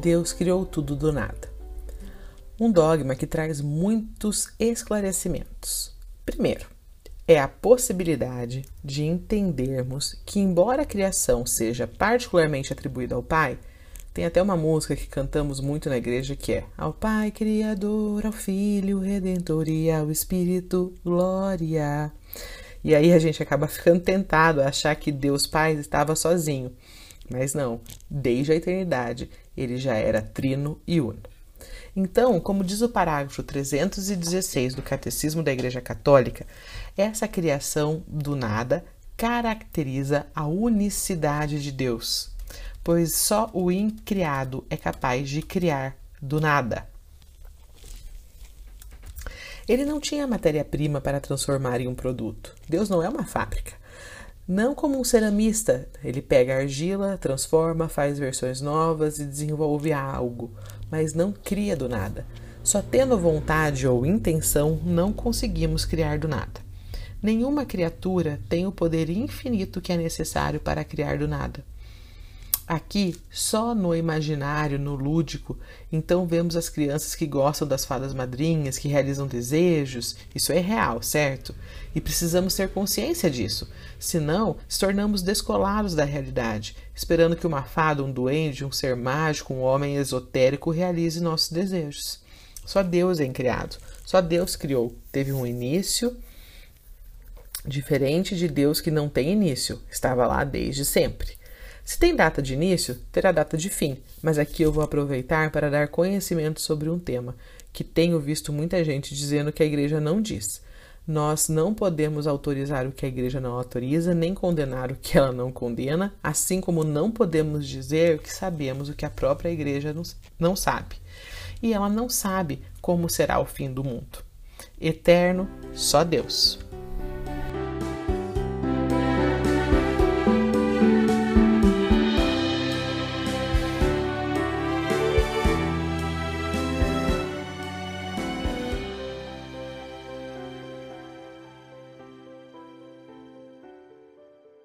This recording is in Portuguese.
Deus criou tudo do nada. Um dogma que traz muitos esclarecimentos. Primeiro, é a possibilidade de entendermos que, embora a criação seja particularmente atribuída ao Pai, tem até uma música que cantamos muito na igreja que é Ao Pai Criador, ao Filho Redentor e ao Espírito Glória. E aí a gente acaba ficando tentado a achar que Deus Pai estava sozinho. Mas não, desde a eternidade ele já era trino e uno. Então, como diz o parágrafo 316 do Catecismo da Igreja Católica, essa criação do nada caracteriza a unicidade de Deus, pois só o incriado é capaz de criar do nada. Ele não tinha matéria-prima para transformar em um produto. Deus não é uma fábrica. Não como um ceramista, ele pega argila, transforma, faz versões novas e desenvolve algo, mas não cria do nada. Só tendo vontade ou intenção, não conseguimos criar do nada. Nenhuma criatura tem o poder infinito que é necessário para criar do nada. Aqui, só no imaginário, no lúdico, então vemos as crianças que gostam das fadas madrinhas, que realizam desejos. Isso é real, certo? E precisamos ter consciência disso. Senão, se tornamos descolados da realidade, esperando que uma fada, um duende, um ser mágico, um homem esotérico realize nossos desejos. Só Deus é criado. Só Deus criou. Teve um início diferente de Deus que não tem início. Estava lá desde sempre. Se tem data de início, terá data de fim, mas aqui eu vou aproveitar para dar conhecimento sobre um tema que tenho visto muita gente dizendo que a igreja não diz. Nós não podemos autorizar o que a igreja não autoriza, nem condenar o que ela não condena, assim como não podemos dizer que sabemos o que a própria igreja não sabe. E ela não sabe como será o fim do mundo. Eterno, só Deus.